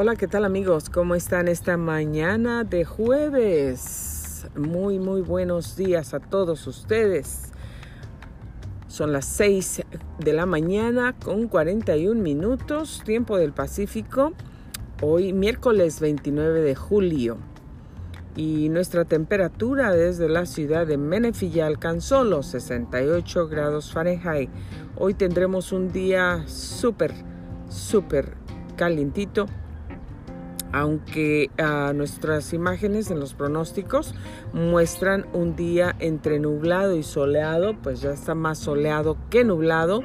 Hola, ¿qué tal amigos? ¿Cómo están esta mañana de jueves? Muy, muy buenos días a todos ustedes. Son las 6 de la mañana con 41 minutos, tiempo del Pacífico. Hoy miércoles 29 de julio. Y nuestra temperatura desde la ciudad de Menifee ya alcanzó los 68 grados Fahrenheit. Hoy tendremos un día súper, súper calientito aunque ah, nuestras imágenes en los pronósticos muestran un día entre nublado y soleado, pues ya está más soleado que nublado.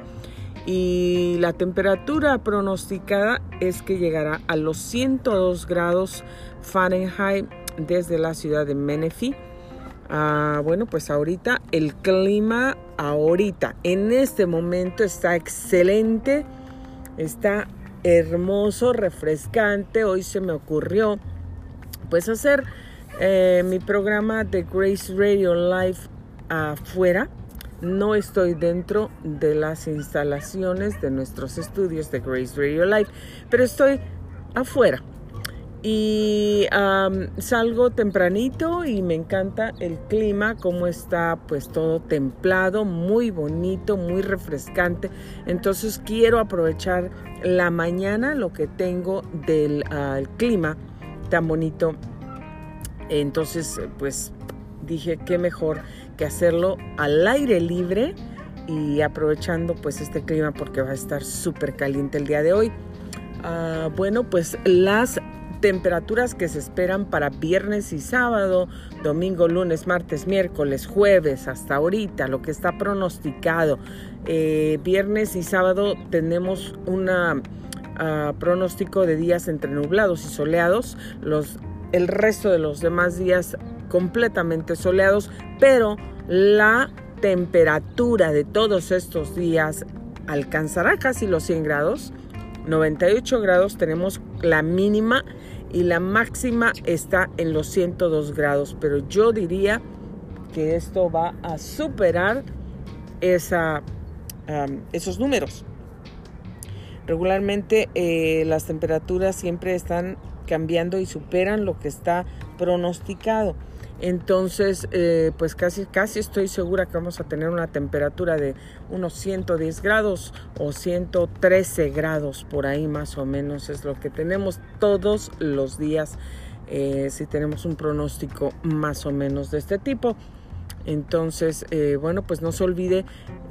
Y la temperatura pronosticada es que llegará a los 102 grados Fahrenheit desde la ciudad de Menifee. Ah, bueno, pues ahorita el clima, ahorita, en este momento está excelente, está hermoso, refrescante. Hoy se me ocurrió pues hacer eh, mi programa de Grace Radio Live afuera. No estoy dentro de las instalaciones de nuestros estudios de Grace Radio Live, pero estoy afuera y salgo tempranito y me encanta el clima, como está pues todo templado, muy bonito, muy refrescante. Entonces quiero aprovechar la mañana, lo que tengo del ah, clima tan bonito. Entonces pues dije qué mejor que hacerlo al aire libre y aprovechando pues este clima porque va a estar súper caliente el día de hoy. Ah, bueno, pues las temperaturas que se esperan para viernes y sábado, domingo, lunes, martes, miércoles, jueves, hasta ahorita, lo que está pronosticado. Eh, viernes y sábado tenemos un ah, pronóstico de días entre nublados y soleados. Los, el resto de los demás días completamente soleados, pero la temperatura de todos estos días alcanzará casi los 100 grados. 98 grados tenemos la mínima y la máxima está en los 102 grados, pero yo diría que esto va a superar esa, esos números. Regularmente eh, las temperaturas siempre están cambiando y superan lo que está pronosticado. Entonces, eh, pues casi, casi estoy segura que vamos a tener una temperatura de unos 110 grados o 113 grados por ahí más o menos es lo que tenemos todos los días eh, si tenemos un pronóstico más o menos de este tipo. Entonces, eh, bueno, pues no se olvide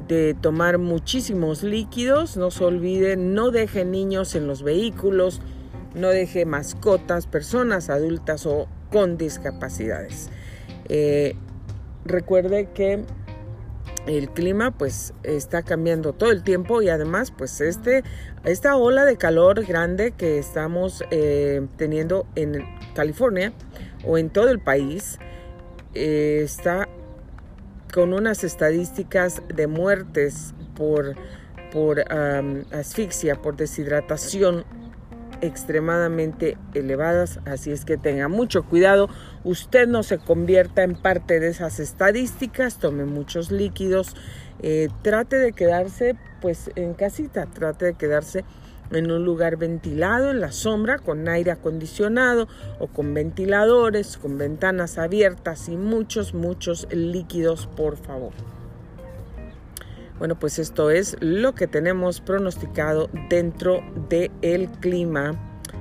de tomar muchísimos líquidos, no se olvide, no deje niños en los vehículos, no deje mascotas, personas adultas o con discapacidades. Eh, recuerde que el clima pues está cambiando todo el tiempo y además pues este, esta ola de calor grande que estamos eh, teniendo en California o en todo el país eh, está con unas estadísticas de muertes por, por asfixia, por deshidratación extremadamente elevadas, así es que tenga mucho cuidado, usted no se convierta en parte de esas estadísticas, tome muchos líquidos, eh, trate de quedarse pues en casita, trate de quedarse en un lugar ventilado, en la sombra, con aire acondicionado o con ventiladores, con ventanas abiertas y muchos, muchos líquidos, por favor. Bueno, pues esto es lo que tenemos pronosticado dentro del clima,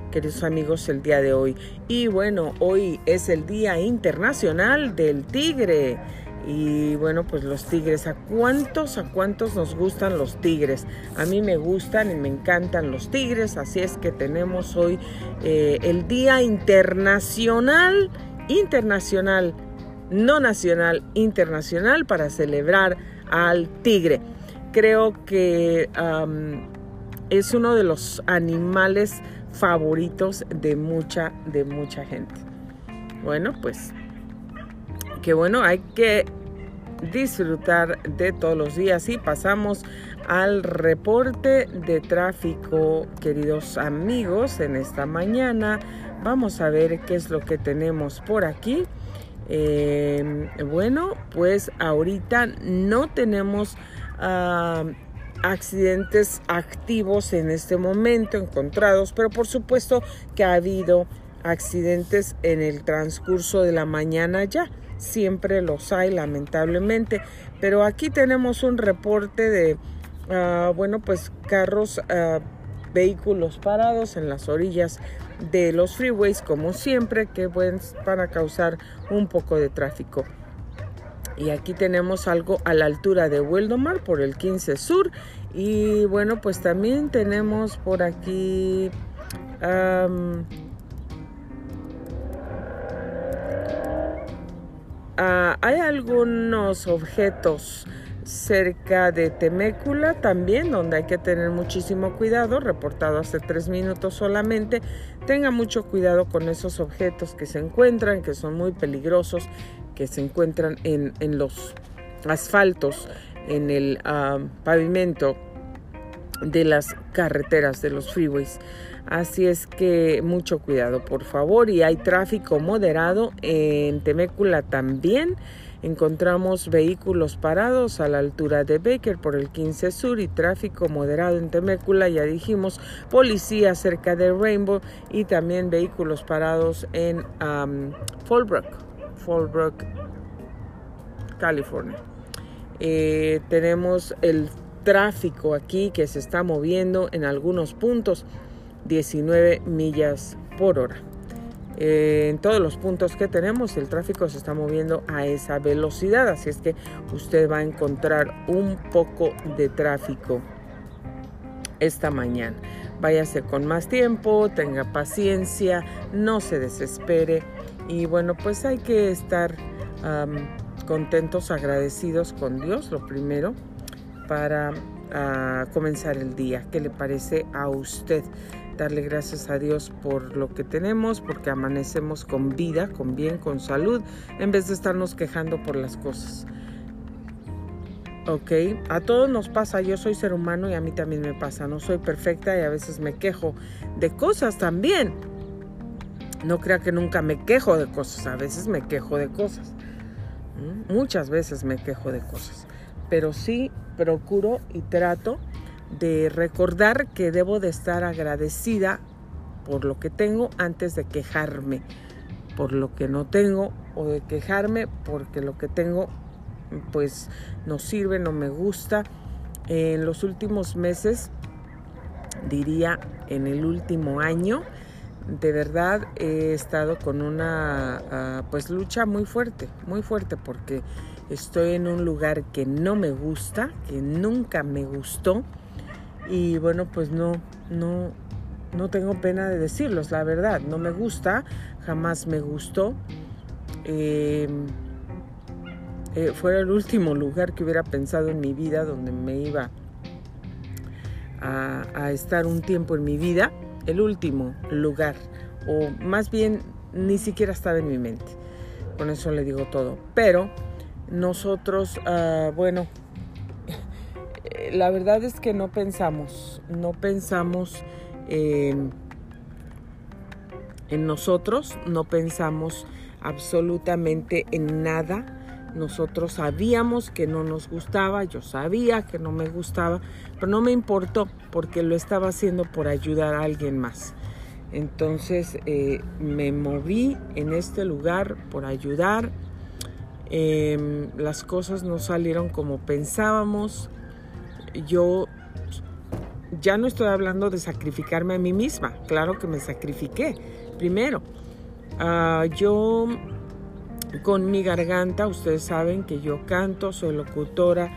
queridos amigos, el día de hoy. Y bueno, hoy es el Día Internacional del Tigre. Y bueno, pues los tigres, ¿a cuántos, a cuántos nos gustan los tigres? A mí me gustan y me encantan los tigres, así es que tenemos hoy eh, el Día Internacional, internacional, no nacional, internacional para celebrar al tigre. Creo que es uno de los animales favoritos de mucha, de mucha gente. Bueno, pues, que bueno, hay que disfrutar de todos los días y pasamos al reporte de tráfico, queridos amigos, en esta mañana. Vamos a ver qué es lo que tenemos por aquí. Em, bueno, pues ahorita no tenemos ah, accidentes activos en este momento encontrados, pero por supuesto que ha habido accidentes en el transcurso de la mañana ya. Siempre los hay, lamentablemente. Pero aquí tenemos un reporte de, ah, bueno, pues carros, ah, vehículos parados en las orillas de los freeways, como siempre, que van a causar un poco de tráfico. Y aquí tenemos algo a la altura de Wildomar por el 15 Sur. Y bueno, pues también tenemos por aquí... Ah, hay algunos objetos cerca de Temécula también, donde hay que tener muchísimo cuidado, reportado hace tres minutos solamente. Tenga mucho cuidado con esos objetos que se encuentran, que son muy peligrosos, que se encuentran en, los asfaltos, en el ah, pavimento de las carreteras, de los freeways. Así es que mucho cuidado, por favor. Y hay tráfico moderado en Temécula también. Encontramos vehículos parados a la altura de Baker por el 15 Sur y tráfico moderado en Temécula, ya dijimos, policía cerca de Rainbow y también vehículos parados en um, Fallbrook, Fallbrook, California. Eh, tenemos el tráfico aquí que se está moviendo en algunos puntos 19 millas por hora. Eh, en todos los puntos que tenemos el tráfico se está moviendo a esa velocidad, así es que usted va a encontrar un poco de tráfico esta mañana. Váyase con más tiempo, tenga paciencia, no se desespere y bueno, pues hay que estar contentos, agradecidos con Dios, lo primero, para ah, comenzar el día. ¿Qué le parece a usted? Darle gracias a Dios por lo que tenemos, porque amanecemos con vida, con bien, con salud, en vez de estarnos quejando por las cosas. Ok, a todos nos pasa, yo soy ser humano y a mí también me pasa, no soy perfecta y a veces me quejo de cosas también. No crea que nunca me quejo de cosas, a veces me quejo de cosas. Muchas veces me quejo de cosas, pero sí procuro y trato de recordar que debo de estar agradecida por lo que tengo antes de quejarme por lo que no tengo o de quejarme porque lo que tengo pues no sirve, no me gusta. En los últimos meses, diría en el último año, de verdad he estado con una ah, pues lucha muy fuerte, muy fuerte porque estoy en un lugar que no me gusta, que nunca me gustó y bueno, pues no, no, no tengo pena de decirlos, la verdad, no me gusta, jamás me gustó. Em, eh, el último lugar que hubiera pensado en mi vida donde me iba a, a, estar un tiempo en mi vida, el último lugar, o más bien ni siquiera estaba en mi mente. Con eso le digo todo. Pero nosotros, uh, bueno, la verdad es que no pensamos, no pensamos en nosotros, no pensamos absolutamente en nada. Nosotros sabíamos que no nos gustaba, yo sabía que no me gustaba, pero no me importó porque lo estaba haciendo por ayudar a alguien más. Entonces eh, me moví en este lugar por ayudar. Em, las cosas no salieron como pensábamos yo ya no estoy hablando de sacrificarme a mí misma, claro que me sacrifiqué primero. Ah, yo con mi garganta, ustedes saben que yo canto, soy locutora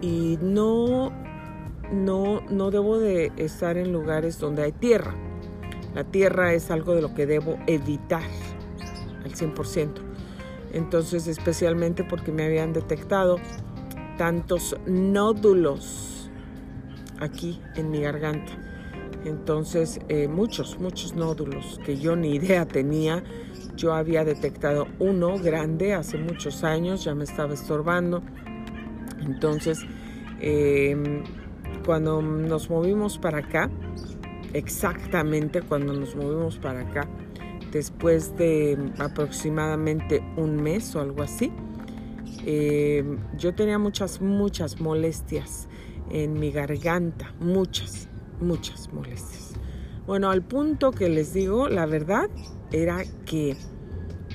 y no, no, no debo de estar en lugares donde hay tierra. La tierra es algo de lo que debo evitar al 100%. Entonces, especialmente porque me habían detectado tantos nódulos aquí en mi garganta. Entonces, eh, muchos, muchos nódulos que yo ni idea tenía. Yo había detectado uno grande hace muchos años, ya me estaba estorbando. Entonces, em, cuando nos movimos para acá, exactamente cuando nos movimos para acá, después de aproximadamente un mes o algo así, Eh, yo tenía muchas, muchas molestias en mi garganta, muchas, muchas molestias. Bueno, al punto que les digo, la verdad era que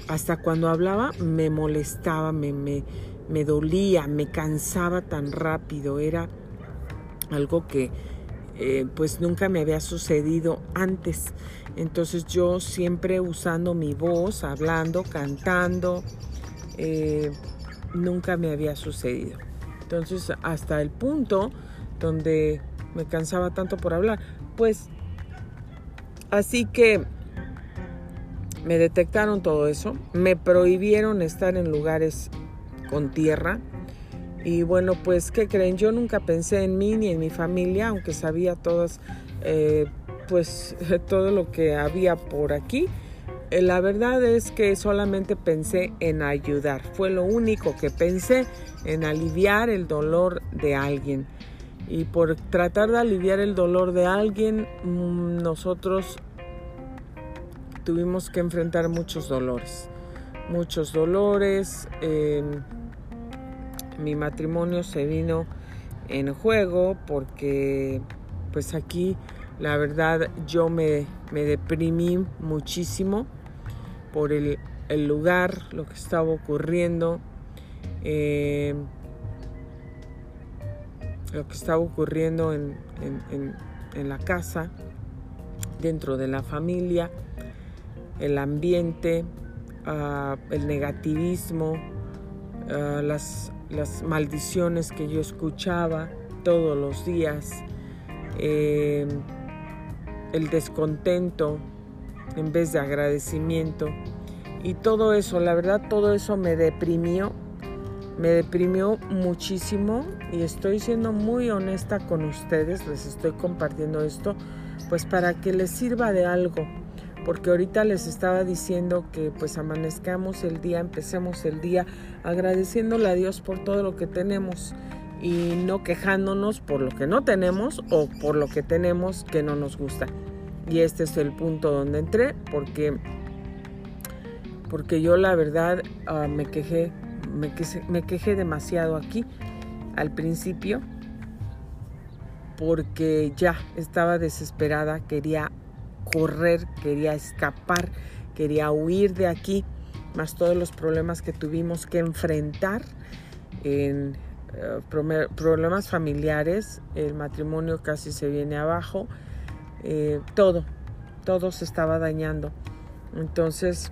hasta cuando hablaba me molestaba, me, me, me dolía, me cansaba tan rápido, era algo que eh, pues nunca me había sucedido antes. Entonces yo siempre usando mi voz, hablando, cantando, eh, nunca me había sucedido. Entonces hasta el punto donde me cansaba tanto por hablar, pues así que me detectaron todo eso, me prohibieron estar en lugares con tierra, y bueno, pues, ¿qué creen? Yo nunca pensé en mí ni en mi familia, aunque sabía todas, eh, pues, todo lo que había por aquí. Eh, la verdad es que solamente pensé en ayudar. Fue lo único que pensé, en aliviar el dolor de alguien. Y por tratar de aliviar el dolor de alguien, mm, nosotros tuvimos que enfrentar muchos dolores. Muchos dolores. Eh, mi matrimonio se vino en juego porque pues aquí la verdad yo me, deprimí muchísimo por el, lugar, lo que estaba ocurriendo, eh, lo que estaba ocurriendo en, la casa, dentro de la familia, el ambiente, ah, el negativismo, ah, las las maldiciones que yo escuchaba todos los días, em, el descontento en vez de agradecimiento. Y todo eso, la verdad, todo eso me deprimió, me deprimió muchísimo y estoy siendo muy honesta con ustedes, les estoy compartiendo esto, pues para que les sirva de algo porque ahorita les estaba diciendo que pues amanezcamos el día, empecemos el día agradeciéndole a Dios por todo lo que tenemos y no quejándonos por lo que no tenemos o por lo que tenemos que no nos gusta. Y este es el punto donde entré porque porque yo la verdad ah, me quejé me quejé demasiado aquí al principio porque ya estaba desesperada, quería correr, quería escapar, quería huir de aquí, más todos los problemas que tuvimos que enfrentar en eh, problemas familiares, el matrimonio casi se viene abajo, eh, todo, todo se estaba dañando. Entonces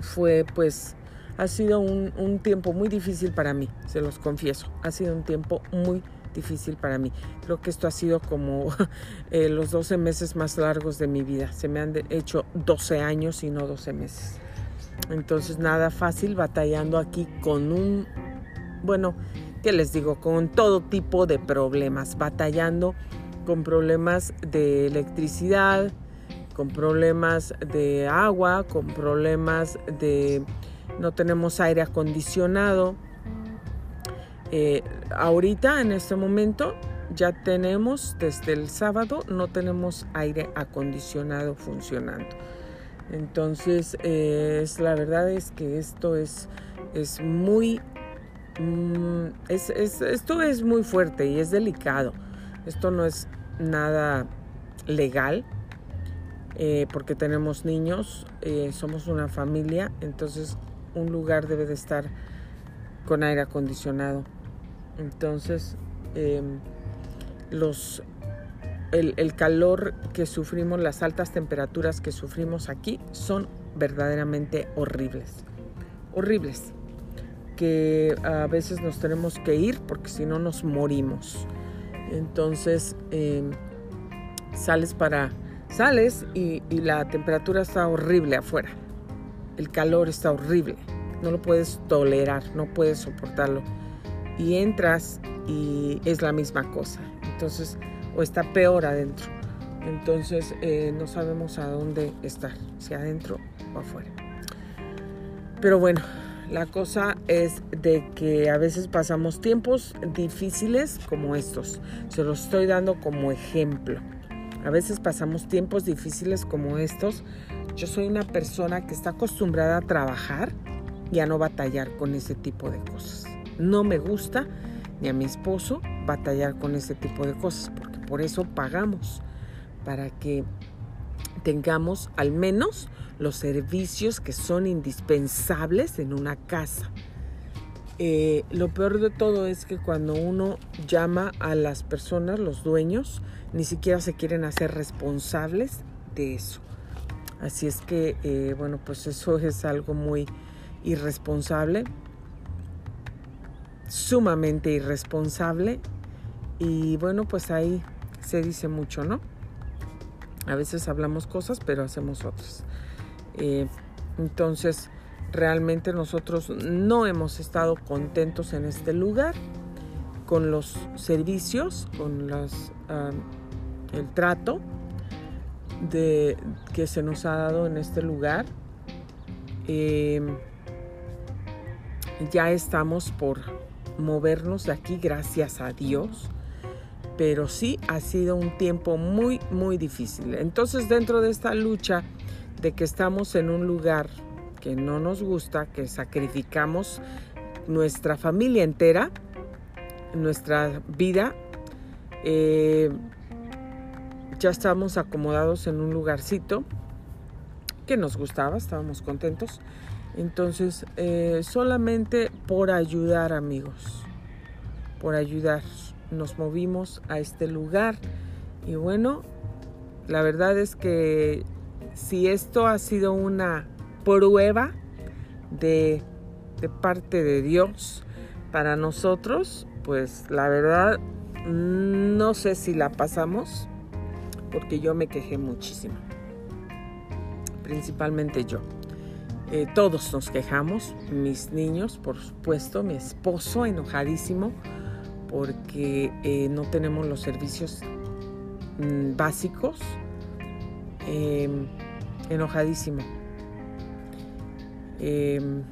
fue pues, ha sido un, tiempo muy difícil para mí, se los confieso, ha sido un tiempo muy difícil difícil para mí. Creo que esto ha sido como eh, los 12 meses más largos de mi vida. Se me han hecho 12 años y no 12 meses. Entonces nada fácil batallando aquí con un, bueno, ¿qué les digo? Con todo tipo de problemas. Batallando con problemas de electricidad, con problemas de agua, con problemas de no tenemos aire acondicionado eh, ahorita, en este momento, ya tenemos, desde el sábado, no tenemos aire acondicionado funcionando. Entonces, eh, es, la verdad es que esto es, es muy, mm, esto es muy fuerte y es delicado. Esto no es nada legal, eh, porque tenemos niños, somos una familia, entonces un lugar debe de estar con aire acondicionado. Entonces, em, los, el, calor que sufrimos, las altas temperaturas que sufrimos aquí son verdaderamente horribles. Horribles. Que a veces nos tenemos que ir porque si no nos morimos. Entonces, em, sales para... Sales y, la temperatura está horrible afuera. El calor está horrible. No lo puedes tolerar, no puedes soportarlo y entras y es la misma cosa. Entonces, o está peor adentro. Entonces, eh, no sabemos a dónde estar, si adentro o afuera. Pero bueno, la cosa es de que a veces pasamos tiempos difíciles como estos. Se los estoy dando como ejemplo. A veces pasamos tiempos difíciles como estos. Yo soy una persona que está acostumbrada a trabajar y a no batallar con ese tipo de cosas. No me gusta ni a mi esposo batallar con ese tipo de cosas, porque por eso pagamos, para que tengamos al menos los servicios que son indispensables en una casa. Eh, lo peor de todo es que cuando uno llama a las personas, los dueños, ni siquiera se quieren hacer responsables de eso. Así es que, eh, bueno, pues eso es algo muy irresponsable, sumamente irresponsable. Y bueno, pues ahí se dice mucho, ¿no? A veces hablamos cosas, pero hacemos otras. Eh, entonces, realmente nosotros no hemos estado contentos en este lugar con los servicios, con las, el trato de, que se nos ha dado en este lugar. Em, ya estamos por movernos de aquí, gracias a Dios, pero sí ha sido un tiempo muy, muy difícil. Entonces, dentro de esta lucha de que estamos en un lugar que no nos gusta, que sacrificamos nuestra familia entera, nuestra vida, eh, ya estábamos acomodados en un lugarcito que nos gustaba, estábamos contentos. Entonces, eh, solamente por ayudar amigos, por ayudar, nos movimos a este lugar. Y bueno, la verdad es que si esto ha sido una prueba de, parte de Dios para nosotros, pues la verdad no sé si la pasamos porque yo me quejé muchísimo. Principalmente yo. Eh, todos nos quejamos, mis niños, por supuesto, mi esposo enojadísimo porque eh, no tenemos los servicios mm, básicos. Em, enojadísimo. Em,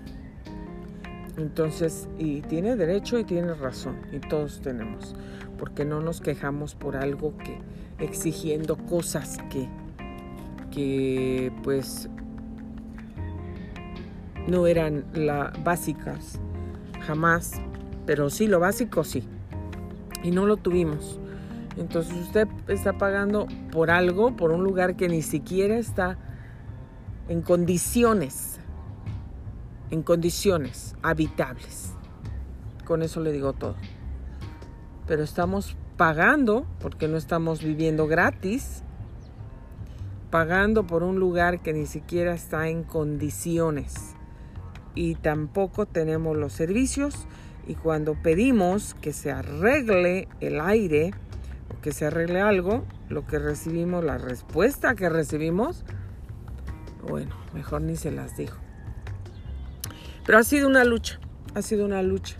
entonces, y tiene derecho y tiene razón, y todos tenemos, porque no nos quejamos por algo que, exigiendo cosas que, que pues no eran la, básicas, jamás, pero sí, lo básico sí, y no lo tuvimos. Entonces usted está pagando por algo, por un lugar que ni siquiera está en condiciones, en condiciones habitables. Con eso le digo todo. Pero estamos pagando, porque no estamos viviendo gratis, pagando por un lugar que ni siquiera está en condiciones y tampoco tenemos los servicios y cuando pedimos que se arregle el aire o que se arregle algo, lo que recibimos, la respuesta que recibimos, bueno, mejor ni se las dijo. Pero ha sido una lucha, ha sido una lucha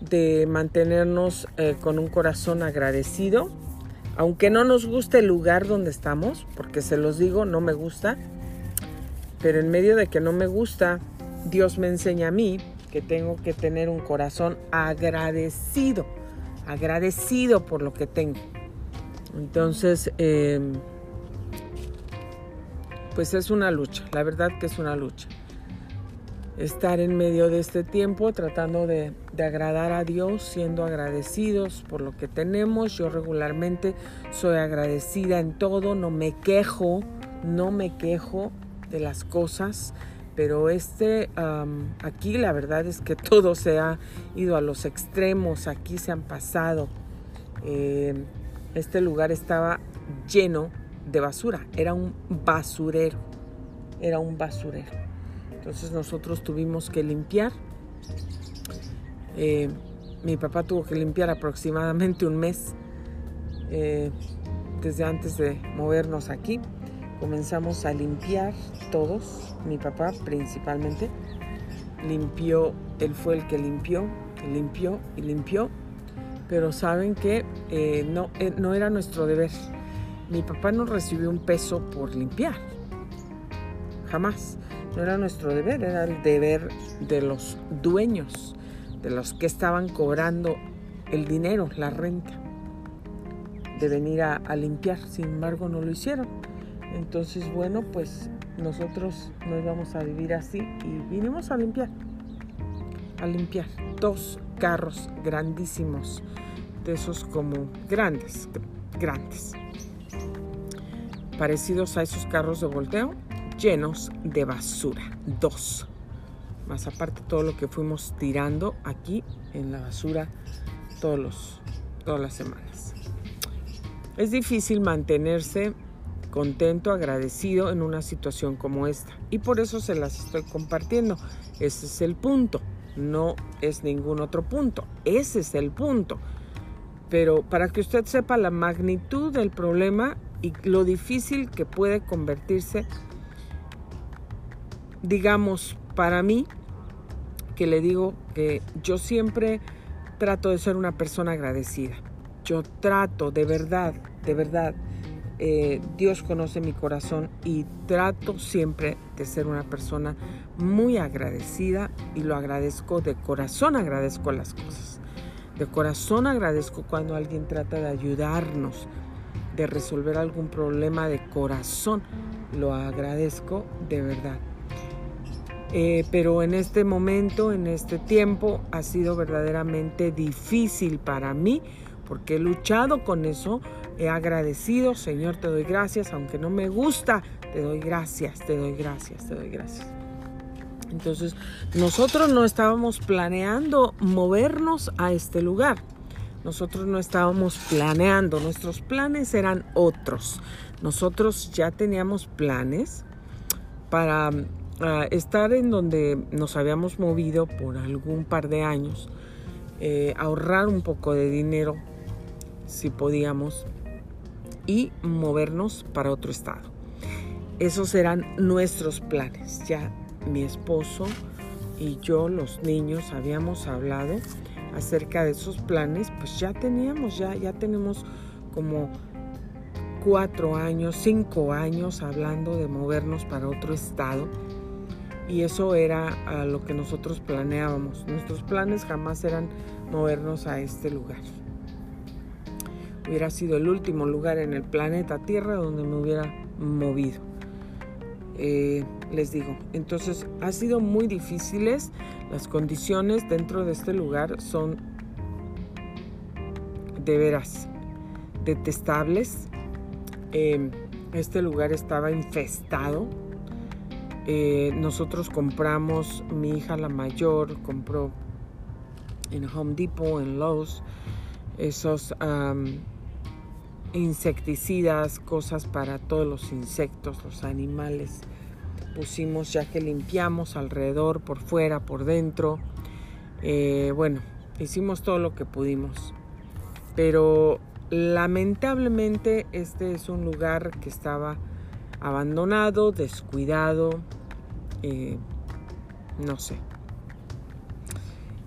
de mantenernos eh, con un corazón agradecido, aunque no nos guste el lugar donde estamos, porque se los digo, no me gusta, pero en medio de que no me gusta, Dios me enseña a mí que tengo que tener un corazón agradecido, agradecido por lo que tengo. Entonces, em, pues es una lucha, la verdad que es una lucha estar en medio de este tiempo tratando de, agradar a Dios, siendo agradecidos por lo que tenemos. Yo regularmente soy agradecida en todo, no me quejo, no me quejo de las cosas, pero este aquí la verdad es que todo se ha ido a los extremos, aquí se han pasado. Eh, este lugar estaba lleno de basura, era un basurero, era un basurero. Entonces nosotros tuvimos que limpiar. Eh, mi papá tuvo que limpiar aproximadamente un mes eh, desde antes de movernos aquí. Comenzamos a limpiar todos, mi papá principalmente. Limpió, él fue el que limpió, limpió y limpió. Pero saben que eh, no, no era nuestro deber. Mi papá no recibió un peso por limpiar. Jamás. No era nuestro deber, era el deber de los dueños, de los que estaban cobrando el dinero, la renta, de venir a, limpiar. Sin embargo, no lo hicieron. Entonces, bueno, pues nosotros no íbamos a vivir así y vinimos a limpiar. a limpiar. Dos carros grandísimos, de esos como grandes, grandes, parecidos a esos carros de volteo, llenos de basura. Dos. Más aparte todo lo que fuimos tirando aquí en la basura todos los, todas las semanas. Es difícil mantenerse contento, agradecido en una situación como esta. Y por eso se las estoy compartiendo. Ese es el punto. No es ningún otro punto. Ese es el punto. Pero para que usted sepa la magnitud del problema y lo difícil que puede convertirse, digamos, para mí, que le digo que yo siempre trato de ser una persona agradecida. Yo trato de verdad, de verdad, eh, Dios conoce mi corazón y trato siempre de ser una persona muy agradecida y lo agradezco de corazón, agradezco las cosas. De corazón agradezco cuando alguien trata de ayudarnos, de resolver algún problema de corazón. Lo agradezco de verdad. Eh, pero en este momento, en este tiempo, ha sido verdaderamente difícil para mí porque he luchado con eso he agradecido, Señor, te doy gracias, aunque no me gusta, te doy gracias, te doy gracias, te doy gracias. Entonces, nosotros no estábamos planeando movernos a este lugar. Nosotros no estábamos planeando, nuestros planes eran otros. Nosotros ya teníamos planes para ah, estar en donde nos habíamos movido por algún par de años, eh, ahorrar un poco de dinero si podíamos y movernos para otro estado. Esos eran nuestros planes. Ya mi esposo y yo, los niños, habíamos hablado acerca de esos planes, pues ya teníamos, ya, ya tenemos como cuatro años, cinco años hablando de movernos para otro estado. Y eso era lo que nosotros planeábamos. Nuestros planes jamás eran movernos a este lugar hubiera sido el último lugar en el planeta Tierra donde me hubiera movido. Eh, les digo, entonces ha sido muy difíciles. Las condiciones dentro de este lugar son de veras detestables. Eh, este lugar estaba infestado. Eh, nosotros compramos, mi hija la mayor compró en Home Depot, en Lowe's, esos insecticidas, cosas para todos los insectos, los animales. Pusimos ya que limpiamos alrededor, por fuera, por dentro. Eh, bueno, hicimos todo lo que pudimos. Pero lamentablemente este es un lugar que estaba abandonado, descuidado, eh, no sé.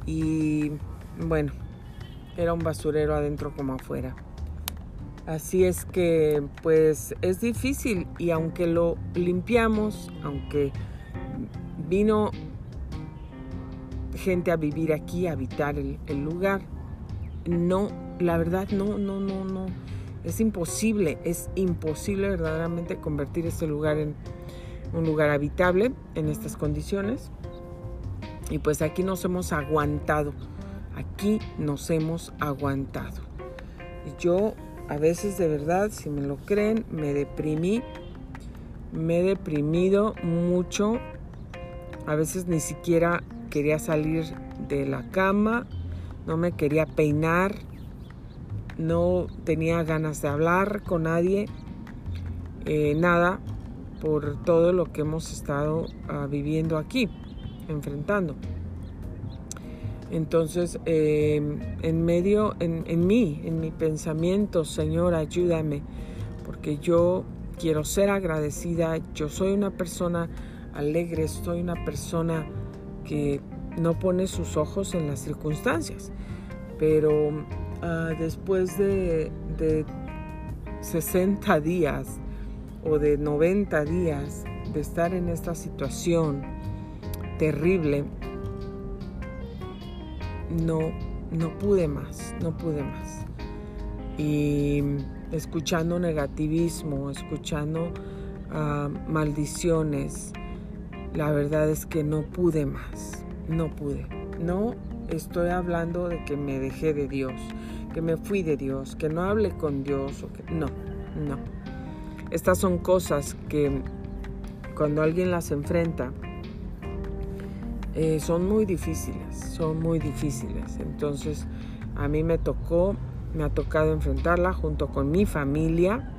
Y bueno, era un basurero adentro como afuera. Así es que pues es difícil y aunque lo limpiamos, aunque vino gente a vivir aquí, a habitar el, lugar, no, la verdad no, no, no, no, es imposible, es imposible verdaderamente convertir este lugar en un lugar habitable en estas condiciones. Y pues aquí nos hemos aguantado, aquí nos hemos aguantado. Yo a veces de verdad, si me lo creen, me deprimí, me he deprimido mucho, a veces ni siquiera quería salir de la cama, no me quería peinar, no tenía ganas de hablar con nadie, eh, nada, por todo lo que hemos estado ah, viviendo aquí, enfrentando. Entonces, em, en medio, en, mí, en mi pensamiento, Señor, ayúdame, porque yo quiero ser agradecida, yo soy una persona alegre, soy una persona que no pone sus ojos en las circunstancias, pero ah, después de, de 60 días o de 90 días de estar en esta situación terrible, no, no pude más, no pude más. Y escuchando negativismo, escuchando ah, maldiciones, la verdad es que no pude más, no pude, No estoy hablando de que me dejé de Dios, que me fui de Dios, que no hable con Dios. No, no. Estas son cosas que cuando alguien las enfrenta, eh, son muy difíciles, son muy difíciles. Entonces, a mí me tocó, me ha tocado enfrentarla junto con mi familia.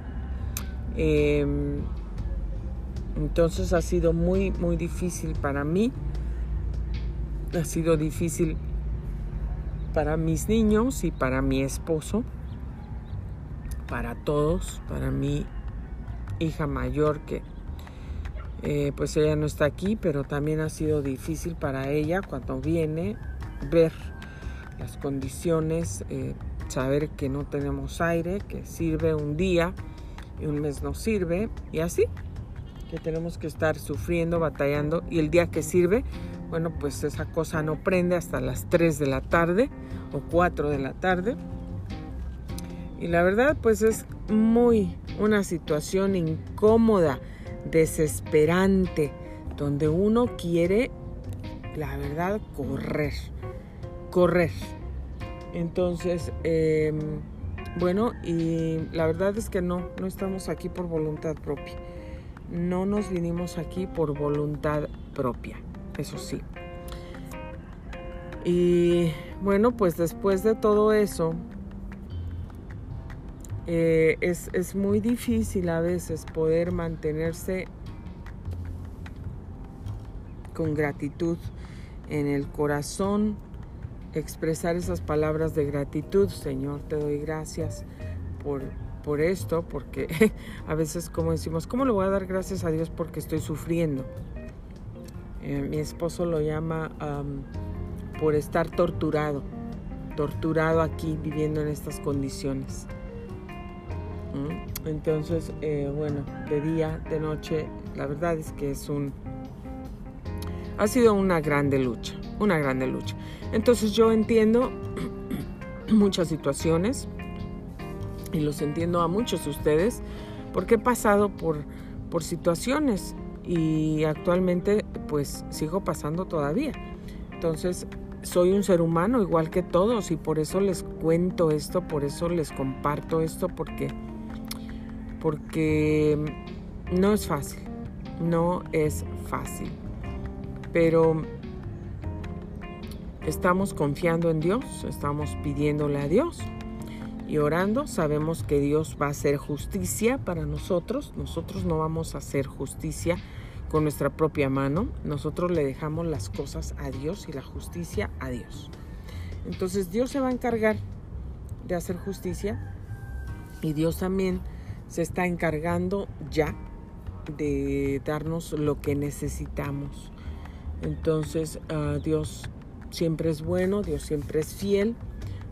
Em, entonces ha sido muy, muy difícil para mí. Ha sido difícil para mis niños y para mi esposo, para todos, para mi hija mayor que eh, pues ella no está aquí, pero también ha sido difícil para ella cuando viene ver las condiciones, eh, saber que no tenemos aire, que sirve un día y un mes no sirve y así, que tenemos que estar sufriendo, batallando y el día que sirve, bueno, pues esa cosa no prende hasta las 3 de la tarde o 4 de la tarde. Y la verdad, pues es muy una situación incómoda, desesperante, donde uno quiere, la verdad, correr, correr. Entonces, em, bueno, y la verdad es que no, no estamos aquí por voluntad propia. No nos vinimos aquí por voluntad propia, eso sí. Y bueno, pues después de todo eso, eh, es, es muy difícil a veces poder mantenerse con gratitud en el corazón, expresar esas palabras de gratitud. Señor, te doy gracias por, por esto, porque a veces como decimos, ¿cómo le voy a dar gracias a Dios porque estoy sufriendo? Eh, mi esposo lo llama por estar torturado, torturado aquí viviendo en estas condiciones. Entonces, eh, bueno, de día, de noche, la verdad es que es un... Ha sido una grande lucha, una grande lucha. Entonces yo entiendo muchas situaciones y los entiendo a muchos de ustedes porque he pasado por, por situaciones y actualmente pues sigo pasando todavía. Entonces soy un ser humano igual que todos y por eso les cuento esto, por eso les comparto esto, porque, porque no es fácil, no es fácil. Pero estamos confiando en Dios, estamos pidiéndole a Dios y orando, sabemos que Dios va a hacer justicia para nosotros, nosotros no vamos a hacer justicia con nuestra propia mano, nosotros le dejamos las cosas a Dios y la justicia a Dios. Entonces Dios se va a encargar de hacer justicia y Dios también se está encargando ya de darnos lo que necesitamos. Entonces ah, Dios siempre es bueno, Dios siempre es fiel.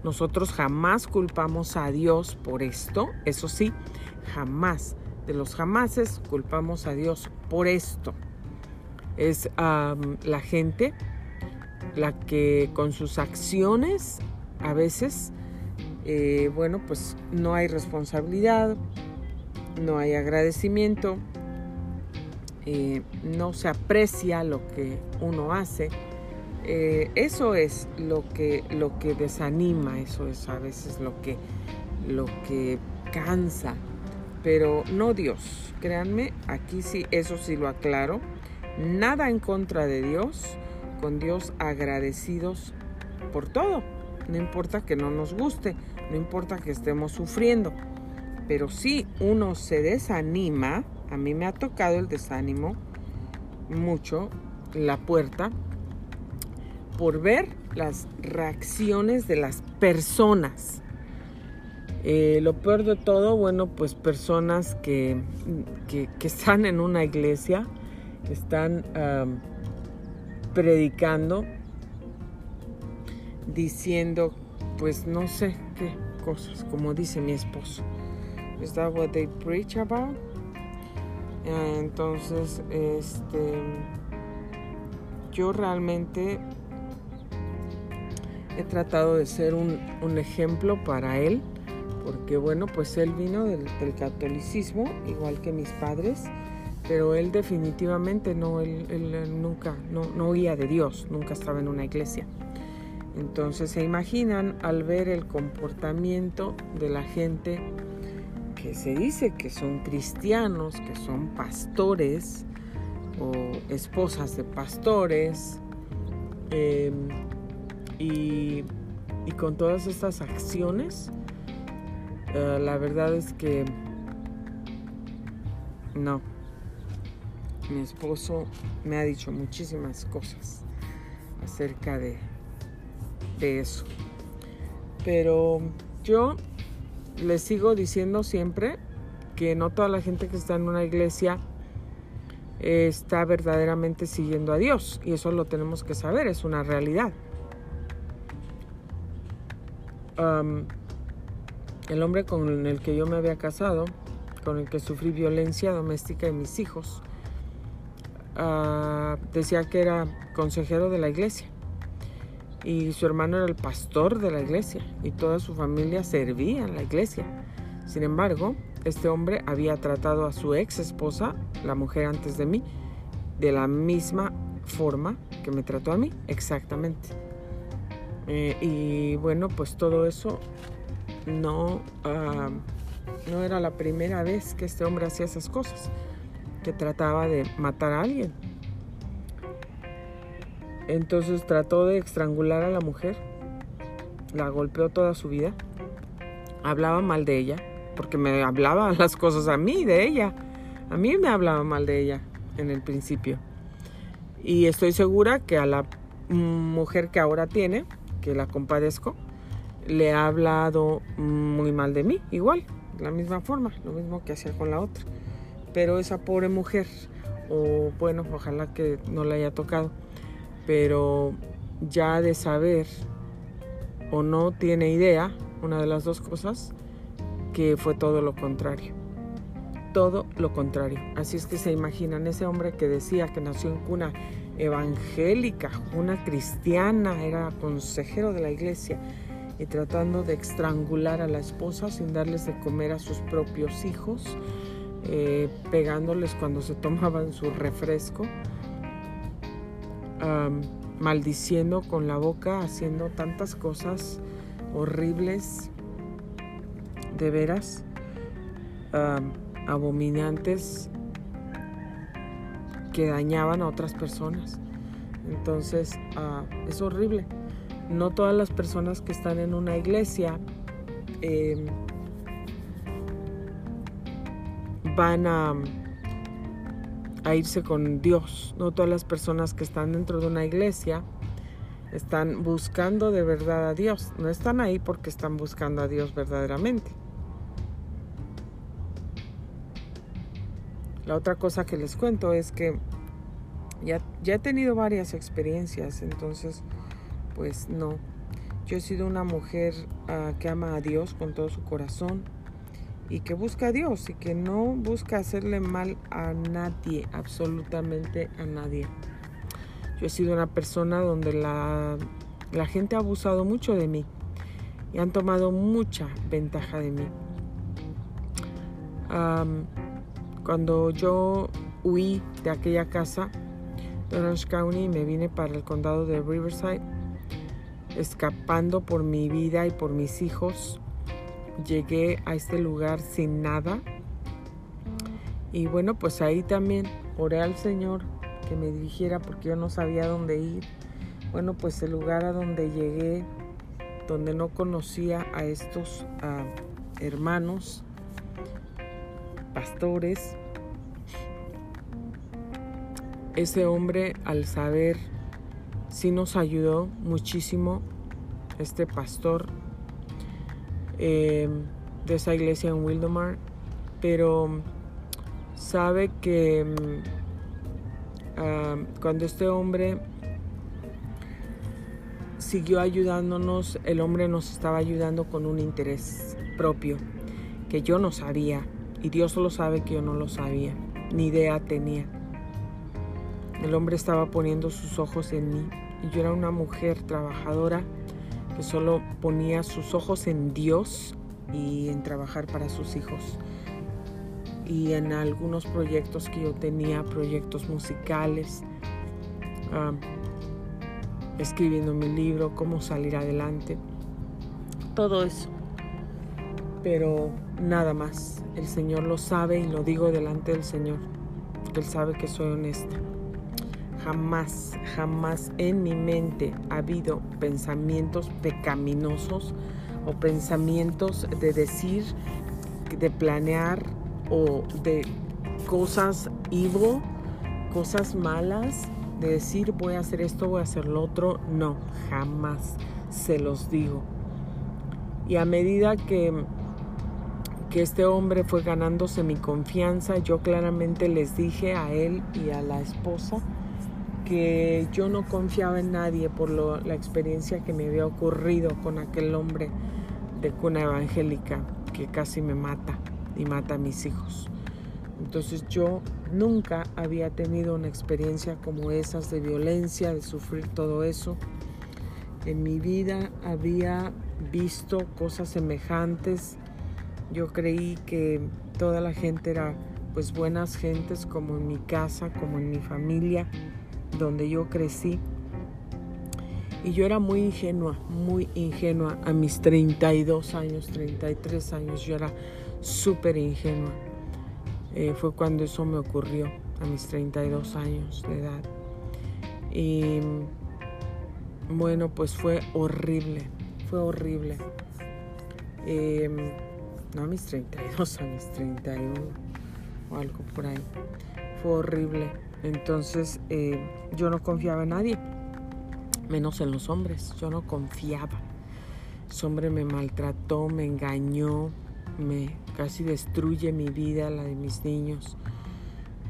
Nosotros jamás culpamos a Dios por esto, eso sí, jamás de los jamases culpamos a Dios por esto. Es la gente la que con sus acciones a veces, eh, bueno, pues no hay responsabilidad, no hay agradecimiento, eh, no se aprecia lo que uno hace. Eh, eso es lo que, lo que desanima, eso es a veces lo que, lo que cansa pero no Dios. Créanme, aquí sí, eso sí lo aclaro. Nada en contra de Dios, con Dios agradecidos por todo. No importa que no nos guste, no importa que estemos sufriendo, pero si uno se desanima, a mí me ha tocado el desánimo mucho, la puerta, por ver las reacciones de las personas eh, lo peor de todo, bueno, pues personas que, están en una iglesia, que están predicando, diciendo, pues no sé qué cosas, como dice mi esposo. ¿Es that what they preach about? Entonces, este, yo realmente he tratado de ser un, un ejemplo para él porque bueno, pues él vino del, catolicismo, igual que mis padres, pero él definitivamente no, él, nunca, no, no, oía de Dios, nunca estaba en una iglesia. Entonces se imaginan al ver el comportamiento de la gente se dice que son cristianos, que son pastores o esposas de pastores, em, y, con todas estas acciones, eh, la verdad es que no. Mi esposo me ha dicho muchísimas cosas acerca de eso. Pero yo les sigo diciendo siempre que no toda la gente que está en una iglesia está verdaderamente siguiendo a Dios. Y eso lo tenemos que saber, es una realidad. el hombre con el que yo me había casado, con el que sufrí violencia doméstica de mis hijos, ah, decía que era consejero de la iglesia y su hermano era el pastor de la iglesia y toda su familia servía en la iglesia. Sin embargo, este hombre había tratado a su ex esposa, la mujer antes de mí, de la misma forma que me trató a mí, exactamente. Eh, y bueno, pues todo eso no, ah, no era la primera vez que este hombre hacía esas cosas, que trataba de matar a alguien. Entonces trató de estrangular a la mujer, la golpeó toda su vida, hablaba mal de ella, porque me hablaba las cosas a mí de ella, a mí me hablaba mal de ella en el principio. Y estoy segura que a la mujer que ahora tiene, que la compadezco, le ha hablado muy mal de mí, igual, de la misma forma, lo mismo que hacía con la otra. Pero esa pobre mujer, o bueno, ojalá que no le haya tocado, pero ya de saber o no tiene idea, una de las dos cosas, que fue todo lo contrario. Todo lo contrario. Así es que se imaginan ese hombre que decía que nació en cuna evangélica, una cristiana, era consejero de la iglesia y tratando de estrangular a la esposa sin darles de comer a sus propios hijos, eh, pegándoles cuando se tomaban su refresco maldiciendo con la boca, haciendo tantas cosas horribles, de veras, abominantes, que dañaban a otras personas. Entonces, ah, es horrible. No todas las personas que están en una iglesia em, van a a irse con Dios. No todas las personas que están dentro de una iglesia están buscando de verdad a Dios. No están ahí porque están buscando a Dios verdaderamente. La otra cosa que les cuento es que ya, ya he tenido varias experiencias, entonces pues no. Yo he sido una mujer ah, que ama a Dios con todo su corazón y que busca a Dios y que no busca hacerle mal a nadie, absolutamente a nadie. Yo he sido una persona donde la, gente ha abusado mucho de mí y han tomado mucha ventaja de mí. cuando yo huí de aquella casa de Orange County y me vine para el condado de Riverside, escapando por mi vida y por mis hijos, llegué a este lugar sin nada. Y bueno, pues ahí también oré al Señor que me dirigiera porque yo no sabía dónde ir. Bueno, pues el lugar a donde llegué, donde no conocía a estos hermanos, pastores, ese hombre al saber sí nos ayudó muchísimo, este pastor Em, de esa iglesia en Wildomar, pero sabe que em, cuando este hombre siguió ayudándonos, el hombre nos estaba ayudando con un interés propio que yo no sabía y Dios solo sabe que yo no lo sabía, ni idea tenía. El hombre estaba poniendo sus ojos en mí y yo era una mujer trabajadora que solo ponía sus ojos en Dios y en trabajar para sus hijos. Y en algunos proyectos que yo tenía, proyectos musicales, escribiendo mi libro, cómo salir adelante, todo eso. Pero nada más, el Señor lo sabe y lo digo delante del Señor. Él sabe que soy honesta. Jamás, jamás en mi mente ha habido pensamientos pecaminosos o pensamientos de decir, de planear o de cosas evil, cosas malas, de decir voy a hacer esto, voy a hacer lo otro. No, jamás se los digo. Y a medida que que este hombre fue ganándose mi confianza, yo claramente les dije a él y a la esposa que yo no confiaba en nadie por la experiencia que me había ocurrido con aquel hombre de cuna evangélica que casi me mata y mata a mis hijos. Entonces yo nunca había tenido una experiencia como esas de violencia, de sufrir todo eso. En mi vida había visto cosas semejantes yo creí que toda la gente era pues buenas gentes como en mi casa, como en mi familia, donde yo crecí. Y yo era muy ingenua, muy ingenua a mis 32 años, 33 años, yo era súper ingenua. Eh, fue cuando eso me ocurrió, a mis 32 años de edad. Y bueno, pues fue horrible, fue horrible. Eh, no a mis 32, a mis 31 o algo por ahí. Fue horrible. Entonces eh, yo no confiaba en nadie, menos en los hombres. Yo no confiaba. Ese hombre me maltrató, me engañó, me casi destruye mi vida, la de mis niños.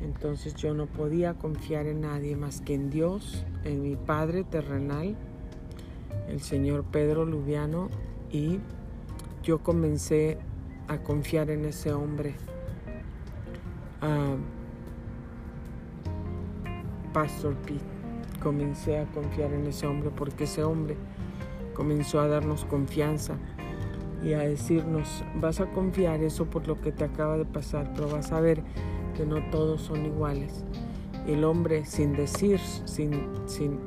Entonces yo no podía confiar en nadie más que en Dios, en mi Padre terrenal, el Señor Pedro Lubiano, y yo comencé a confiar en ese hombre. Pastor Pete, comencé a confiar en ese hombre porque ese hombre comenzó a darnos confianza y a decirnos, vas a confiar eso por lo que te acaba de pasar, pero vas a ver que no todos son iguales. El hombre sin decir, sin, sin,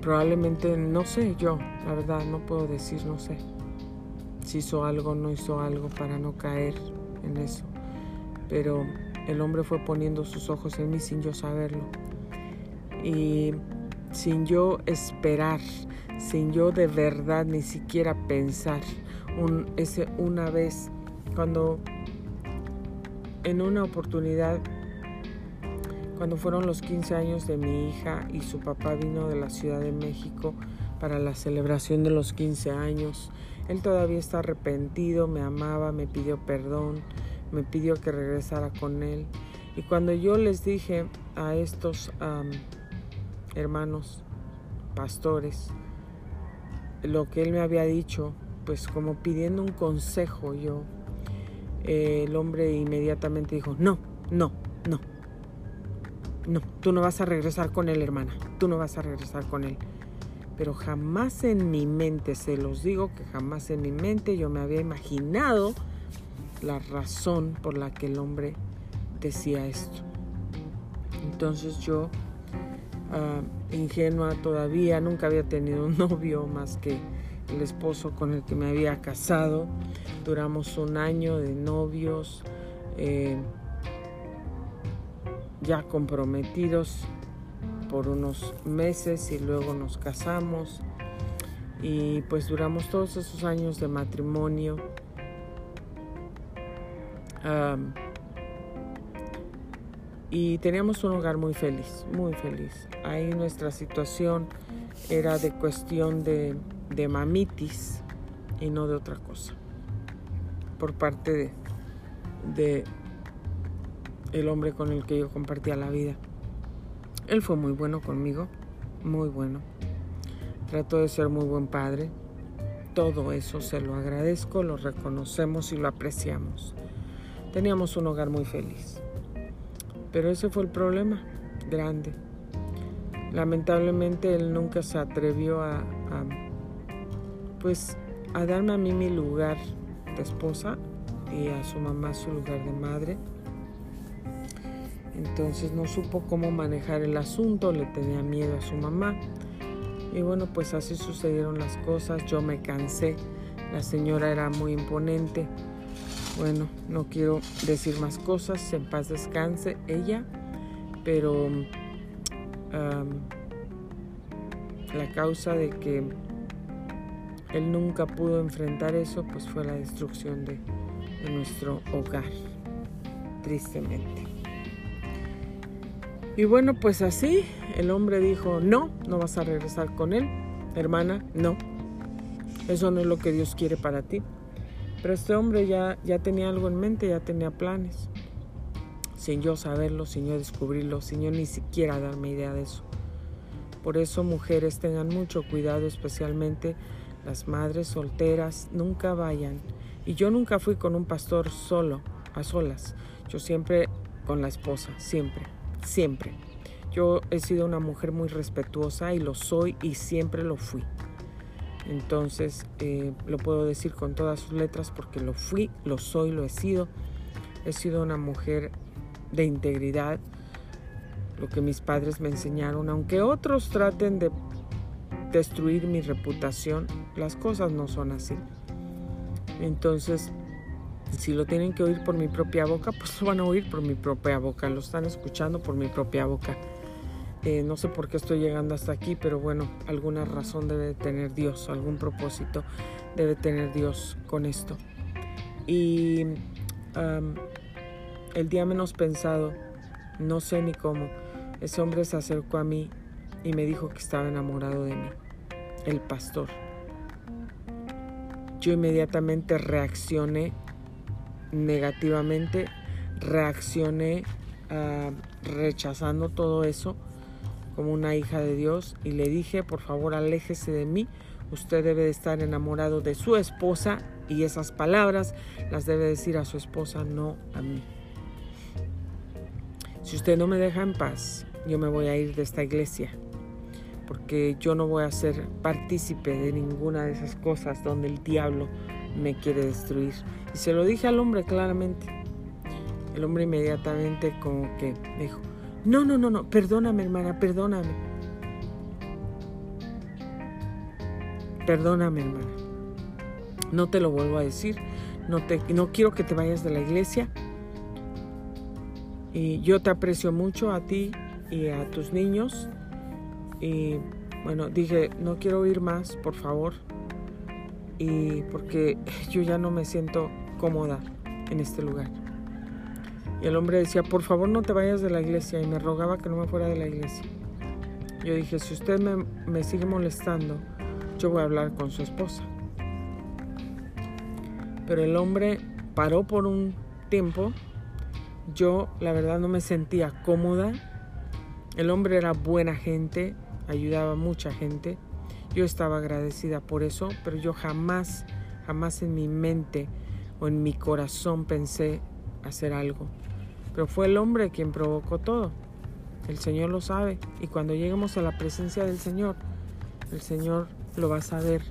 probablemente, no sé yo, la verdad, no puedo decir, no sé si hizo algo, no hizo algo para no caer en eso. Pero el hombre fue poniendo sus ojos en mí sin yo saberlo. Y sin yo esperar, sin yo de verdad ni siquiera pensar. Un, ese una vez, cuando en una oportunidad, cuando fueron los 15 años de mi hija y su papá vino de la Ciudad de México para la celebración de los 15 años, él todavía está arrepentido, me amaba, me pidió perdón, me pidió que regresara con él. Y cuando yo les dije a estos hermanos pastores lo que él me había dicho, pues como pidiendo un consejo yo, eh, el hombre inmediatamente dijo, no, no, no, no, tú no vas a regresar con él, hermana, tú no vas a regresar con él pero jamás en mi mente, se los digo que jamás en mi mente yo me había imaginado la razón por la que el hombre decía esto. Entonces yo, ah, ingenua todavía, nunca había tenido un novio más que el esposo con el que me había casado. Duramos un año de novios, eh, ya comprometidos por unos meses y luego nos casamos y pues duramos todos esos años de matrimonio. Y teníamos un hogar muy feliz, muy feliz. Ahí nuestra situación era de cuestión de, de mamitis y no de otra cosa. Por parte de, de el hombre con el que yo compartía la vida. Él fue muy bueno conmigo, muy bueno. Trató de ser muy buen padre. Todo eso se lo agradezco, lo reconocemos y lo apreciamos. Teníamos un hogar muy feliz. Pero ese fue el problema grande. Lamentablemente él nunca se atrevió a, pues a darme a mí mi lugar de esposa y a su mamá su lugar de madre Entonces no supo cómo manejar el asunto, le tenía miedo a su mamá. Y bueno, pues así sucedieron las cosas. Yo me cansé. La señora era muy imponente. Bueno, no quiero decir más cosas. En paz descanse ella. Pero la causa de que él nunca pudo enfrentar eso, pues fue la destrucción de, de nuestro hogar, tristemente. Y bueno, pues así el hombre dijo, no, no vas a regresar con él, hermana, no. Eso no es lo que Dios quiere para ti. Pero este hombre ya, ya tenía algo en mente, ya tenía planes. Sin yo saberlo, sin yo descubrirlo, sin yo ni siquiera darme idea de eso. Por eso mujeres tengan mucho cuidado, especialmente las madres solteras, nunca vayan. Y yo nunca fui con un pastor solo, a solas. Yo siempre con la esposa, siempre siempre. Yo he sido una mujer muy respetuosa y lo soy y siempre lo fui. Entonces eh, lo puedo decir con todas sus letras porque lo fui, lo soy, lo he sido. He sido una mujer de integridad, lo que mis padres me enseñaron. Aunque otros traten de destruir mi reputación, las cosas no son así. Entonces si lo tienen que oír por mi propia boca, pues lo van a oír por mi propia boca, lo están escuchando por mi propia boca. Eh, no sé por qué estoy llegando hasta aquí, pero bueno, alguna razón debe tener Dios, algún propósito debe tener Dios con esto. Y el día menos pensado, no sé ni cómo, ese hombre se acercó a mí y me dijo que estaba enamorado de mí, el pastor. Yo inmediatamente reaccioné negativamente, reaccioné ah, rechazando todo eso como una hija de Dios y le dije, por favor, aléjese de mí. Usted debe de estar enamorado de su esposa y esas palabras las debe decir a su esposa, no a mí. Si usted no me deja en paz, yo me voy a ir de esta iglesia porque yo no voy a ser partícipe de ninguna de esas cosas donde el diablo me quiere destruir. Y se lo dije al hombre claramente. El hombre inmediatamente como que dijo, no, no, no, no, perdóname hermana, perdóname. Perdóname hermana. No te lo vuelvo a decir. No, te, no quiero que te vayas de la iglesia. Y yo te aprecio mucho a ti y a tus niños. Y bueno, dije, no quiero oír más, por favor y porque yo ya no me siento cómoda en este lugar. Y el hombre decía, por favor no te vayas de la iglesia y me rogaba que no me fuera de la iglesia. Yo dije, si usted me, me sigue molestando, yo voy a hablar con su esposa. Pero el hombre paró por un tiempo. Yo la verdad no me sentía cómoda. El hombre era buena gente, ayudaba a mucha gente. Yo estaba agradecida por eso, pero yo jamás, jamás en mi mente o en mi corazón pensé hacer algo. Pero fue el hombre quien provocó todo. El Señor lo sabe. Y cuando lleguemos a la presencia del Señor, el Señor lo va a saber.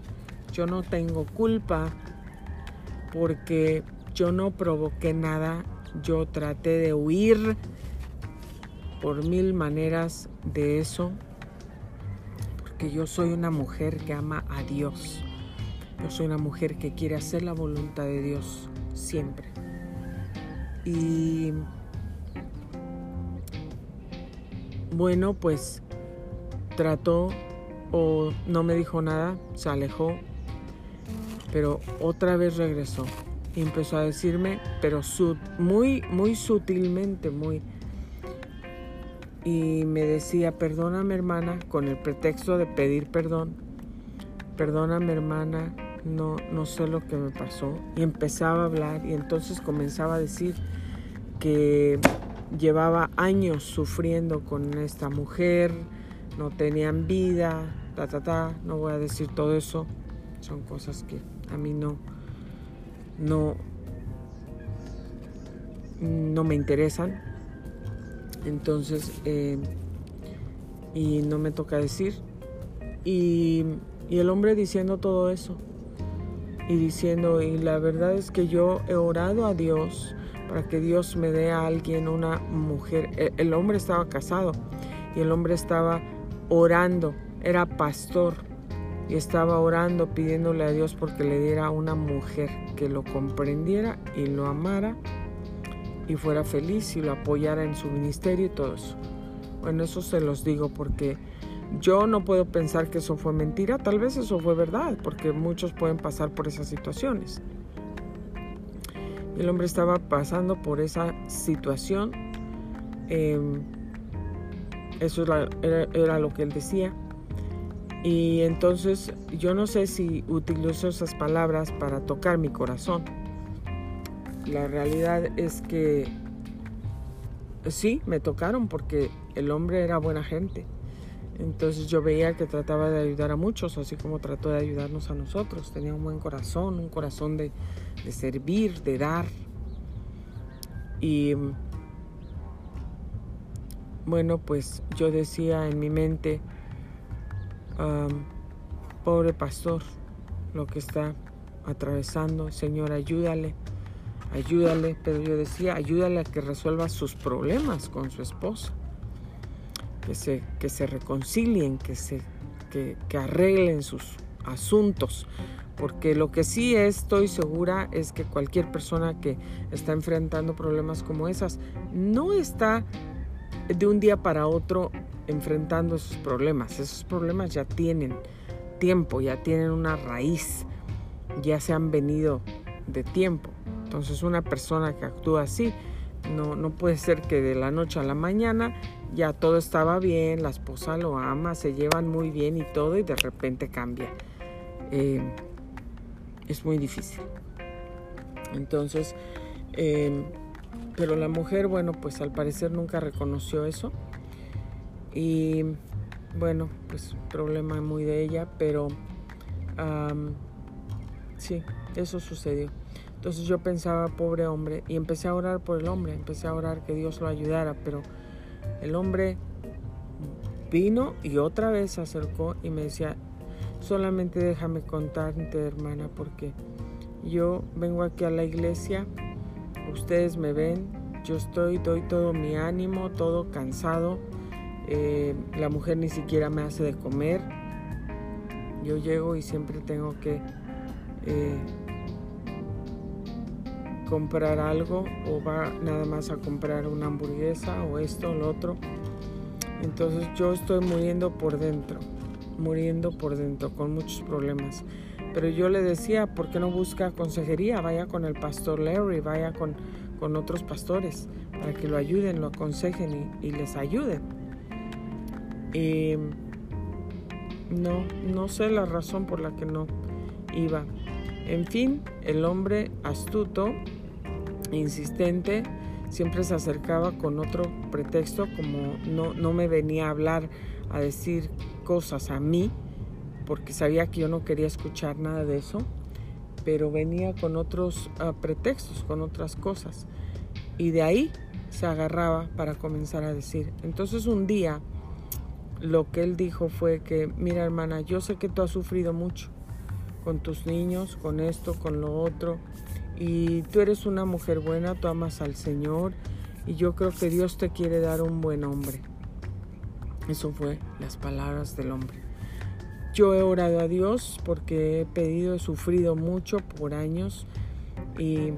Yo no tengo culpa porque yo no provoqué nada. Yo traté de huir por mil maneras de eso yo soy una mujer que ama a Dios. Yo soy una mujer que quiere hacer la voluntad de Dios siempre. Y bueno, pues trató o no me dijo nada, se alejó, pero otra vez regresó y empezó a decirme, pero muy, muy sutilmente, muy y me decía, perdóname hermana, con el pretexto de pedir perdón, perdóname hermana, no, no sé lo que me pasó. Y empezaba a hablar y entonces comenzaba a decir que llevaba años sufriendo con esta mujer, no tenían vida, ta, ta, ta, no voy a decir todo eso, son cosas que a mí no, no, no me interesan entonces, eh, y no me toca decir. Y, y, el hombre diciendo todo eso. Y diciendo, y la verdad es que yo he orado a Dios para que Dios me dé a alguien, una mujer. E, el hombre estaba casado y el hombre estaba orando, era pastor y estaba orando pidiéndole a Dios porque le diera una mujer que lo comprendiera y lo amara y fuera feliz y lo apoyara en su ministerio y todo eso. Bueno, eso se los digo porque yo no puedo pensar que eso fue mentira, tal vez eso fue verdad, porque muchos pueden pasar por esas situaciones. El hombre estaba pasando por esa situación, em, eso era, lo que él decía. Y entonces yo no sé si utilizo esas palabras para tocar mi corazón. La realidad es que sí, me tocaron porque el hombre era buena gente entonces yo veía que trataba de ayudar a muchos, así como trató de ayudarnos a nosotros. Tenía un buen corazón, un corazón de, servir, de dar. Y bueno, pues yo decía en mi mente, pobre pastor, lo que está atravesando, Señor, ayúdale, ayúdale, pero yo decía, ayúdale a que resuelva sus problemas con su esposa que se, que se reconcilien, que, se, que, arreglen sus asuntos. Porque lo que sí estoy segura es que cualquier persona que está enfrentando problemas como esas no está de un día para otro enfrentando esos problemas. Esos problemas ya tienen tiempo, ya tienen una raíz, ya se han venido de tiempo. Entonces una persona que actúa así no, no puede ser que de la noche a la mañana ya todo estaba bien, la esposa lo ama, se llevan muy bien y todo y de repente cambia. Eh, es muy difícil. Entonces, em, pero la mujer, bueno, pues al parecer nunca reconoció eso. Y bueno, pues problema muy de ella, pero sí, eso sucedió. Entonces yo pensaba, pobre hombre, y empecé a orar por el hombre, empecé a orar que Dios lo ayudara, pero el hombre vino y otra vez se acercó y me decía, solamente déjame contarte, hermana, porque yo vengo aquí a la iglesia, ustedes me ven, yo estoy, doy todo mi ánimo, todo cansado, eh, la mujer ni siquiera me hace de comer, yo llego y siempre tengo que eh, comprar algo o va nada más a comprar una hamburguesa o esto o lo otro. Entonces yo estoy muriendo por dentro, muriendo por dentro con muchos problemas. Pero yo le decía, ¿por qué no busca consejería? Vaya con el pastor Larry, vaya con, con otros pastores para que lo ayuden, lo aconsejen y, y les ayuden. Y no, no sé la razón por la que no iba. En fin, el hombre astuto insistente, siempre se acercaba con otro pretexto, como no, no me venía a hablar, a decir cosas a mí, porque sabía que yo no quería escuchar nada de eso, pero venía con otros ah, pretextos, con otras cosas. Y de ahí se agarraba para comenzar a decir. Entonces un día lo que él dijo fue que, mira hermana, yo sé que tú has sufrido mucho con tus niños, con esto, con lo otro, y tú eres una mujer buena, tú amas al Señor y yo creo que Dios te quiere dar un buen hombre. Eso fue las palabras del hombre. Yo he orado a Dios porque he pedido, he sufrido mucho por años y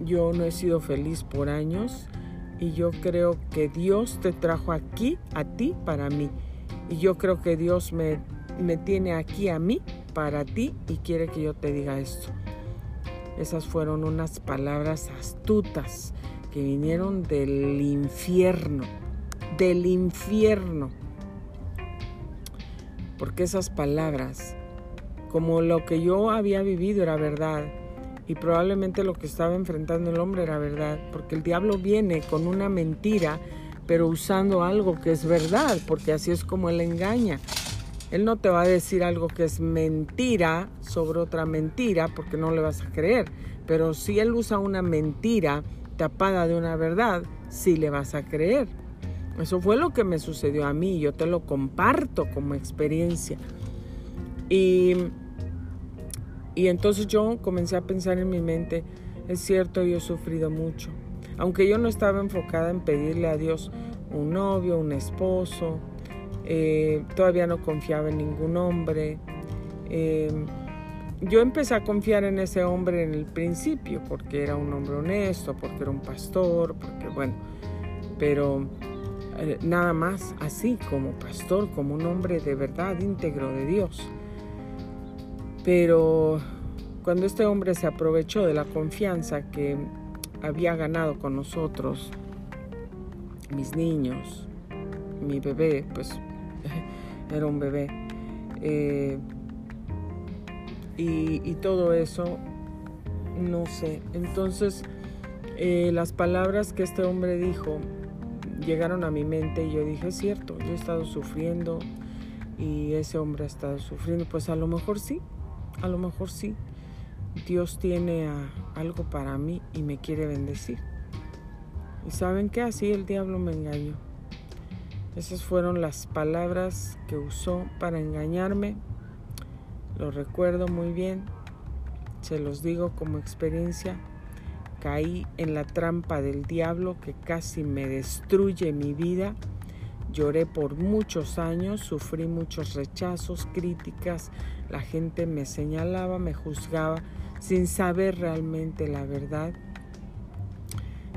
yo no he sido feliz por años y yo creo que Dios te trajo aquí, a ti, para mí. Y yo creo que Dios me, me tiene aquí a mí, para ti y quiere que yo te diga esto. Esas fueron unas palabras astutas que vinieron del infierno, del infierno. Porque esas palabras, como lo que yo había vivido era verdad, y probablemente lo que estaba enfrentando el hombre era verdad, porque el diablo viene con una mentira, pero usando algo que es verdad, porque así es como él engaña. Él no te va a decir algo que es mentira sobre otra mentira porque no le vas a creer. Pero si él usa una mentira tapada de una verdad, sí le vas a creer. Eso fue lo que me sucedió a mí. Yo te lo comparto como experiencia. Y Y entonces yo comencé a pensar en mi mente, es cierto, yo he sufrido mucho. Aunque yo no estaba enfocada en pedirle a Dios un novio, un esposo, eh, todavía no confiaba en ningún hombre. Eh, yo empecé a confiar en ese hombre en el principio, porque era un hombre honesto, porque era un pastor, porque bueno, pero eh, nada más así como pastor, como un hombre de verdad íntegro de Dios. Pero cuando este hombre se aprovechó de la confianza que había ganado con nosotros, mis niños, mi bebé, pues era un bebé, eh, y, todo eso, no sé. Entonces, eh, las palabras que este hombre dijo llegaron a mi mente y yo dije, es cierto, yo he estado sufriendo y ese hombre ha estado sufriendo. Pues a lo mejor sí, a lo mejor sí. Dios tiene algo para mí y me quiere bendecir. ¿Y saben qué? Así el diablo me engañó. Esas fueron las palabras que usó para engañarme lo recuerdo muy bien, se los digo como experiencia. Caí en la trampa del diablo que casi me destruye mi vida. Lloré por muchos años, sufrí muchos rechazos, críticas, la gente me señalaba, me juzgaba sin saber realmente la verdad.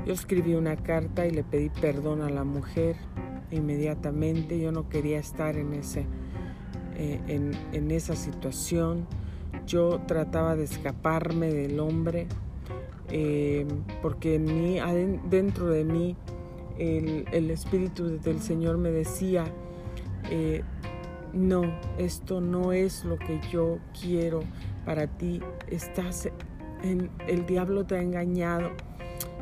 Yo escribí una carta y le pedí perdón a la mujer inmediatamente. Yo no quería estar en ese eh, en, esa situación. Yo trataba de escaparme del hombre eh, porque en mí, dentro de mí el, Espíritu del Señor me decía, eh, no, esto no es lo que yo quiero para ti. Estás en, el diablo te ha engañado.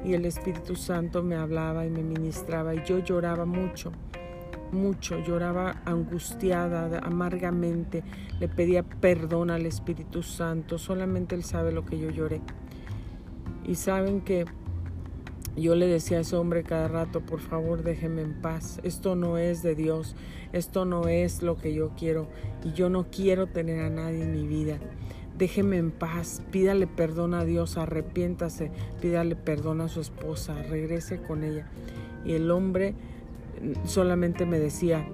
Y el Espíritu Santo me hablaba y me ministraba y yo lloraba mucho mucho, lloraba angustiada, amargamente, le pedía perdón al Espíritu Santo, solamente Él sabe lo que yo lloré. Y saben que yo le decía a ese hombre cada rato, por favor déjeme en paz, esto no es de Dios, esto no es lo que yo quiero y yo no quiero tener a nadie en mi vida. Déjeme en paz, pídale perdón a Dios, arrepiéntase, pídale perdón a su esposa, regrese con ella. Y el hombre solamente me decía,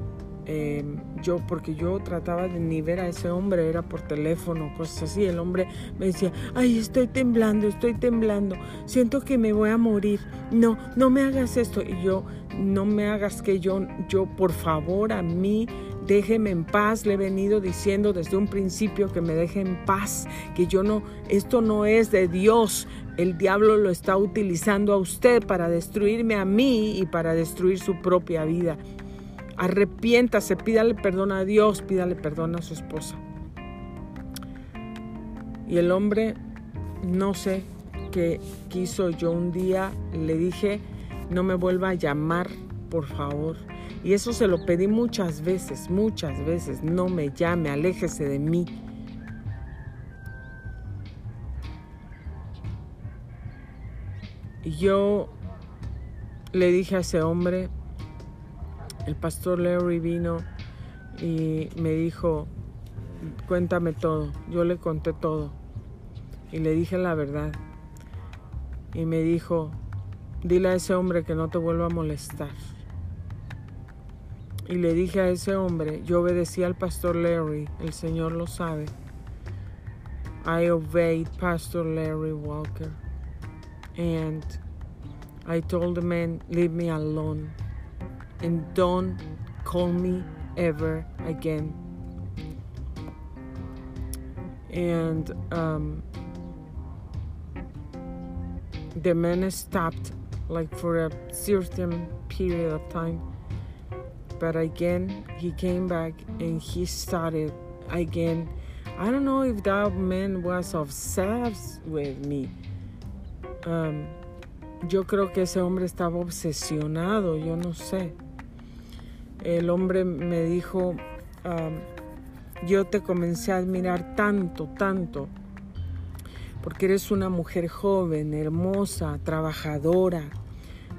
em, yo, porque yo trataba de ni ver a ese hombre, era por teléfono, cosas así. El hombre me decía, ay, estoy temblando, estoy temblando, siento que me voy a morir. No, no me hagas esto. Y yo, no me hagas que yo, yo, por favor, a mí, déjeme en paz. Le he venido diciendo desde un principio que me deje en paz, que yo no, esto no es de Dios. El diablo lo está utilizando a usted para destruirme a mí y para destruir su propia vida. Arrepiéntase, pídale perdón a Dios, pídale perdón a su esposa. Y el hombre, no sé qué quiso yo un día, le dije, no me vuelva a llamar, por favor. Y eso se lo pedí muchas veces, muchas veces, no me llame, aléjese de mí. Yo le dije a ese hombre, el pastor Larry vino y me dijo, cuéntame todo. Yo le conté todo y le dije la verdad. Y me dijo, dile a ese hombre que no te vuelva a molestar. Y le dije a ese hombre, yo obedecí al pastor Larry, el Señor lo sabe. I obeyed Pastor Larry Walker. And I told the man, leave me alone and don't call me ever again. And um, the man stopped like for a certain period of time. But again, he came back and he started again. I don't know if that man was obsessed with me Um, yo creo que ese hombre estaba obsesionado, yo no sé. El hombre me dijo, yo te comencé a admirar tanto, tanto, porque eres una mujer joven, hermosa, trabajadora,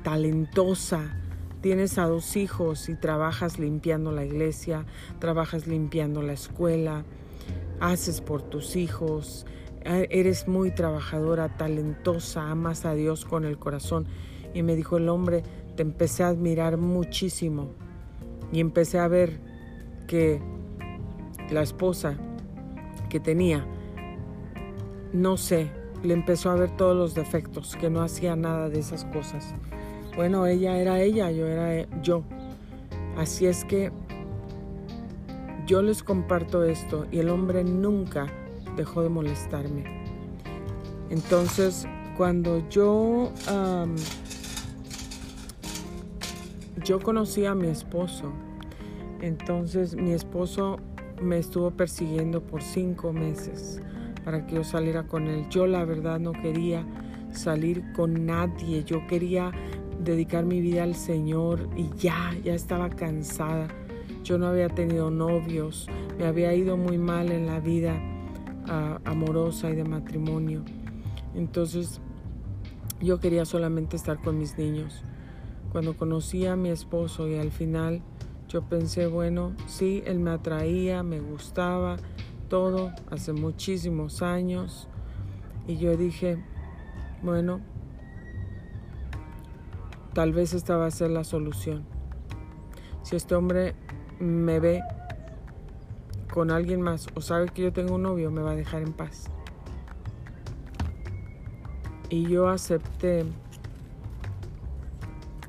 talentosa, tienes a dos hijos y trabajas limpiando la iglesia, trabajas limpiando la escuela, haces por tus hijos, ah, eres muy trabajadora, talentosa, amas a Dios con el corazón. Y me dijo el hombre, te empecé a admirar muchísimo. Y empecé a ver que la esposa que tenía, no sé, le empezó a ver todos los defectos, que no hacía nada de esas cosas. Bueno, ella era ella, yo era yo. Así es que yo les comparto esto y el hombre nunca dejó de molestarme. Entonces, cuando yo, yo conocí a mi esposo, entonces mi esposo me estuvo persiguiendo por cinco meses para que yo saliera con él. Yo la verdad no quería salir con nadie, yo quería dedicar mi vida al Señor y ya, ya estaba cansada. Yo no había tenido novios, me había ido muy mal en la vida ah, amorosa y de matrimonio. Entonces yo quería solamente estar con mis niños. Cuando conocí a mi esposo y al final yo pensé, bueno, sí, él me atraía, me gustaba, todo, hace muchísimos años. Y yo dije, bueno, tal vez esta va a ser la solución. Si este hombre me ve con alguien más o sabe que yo tengo un novio, me va a dejar en paz. Y yo acepté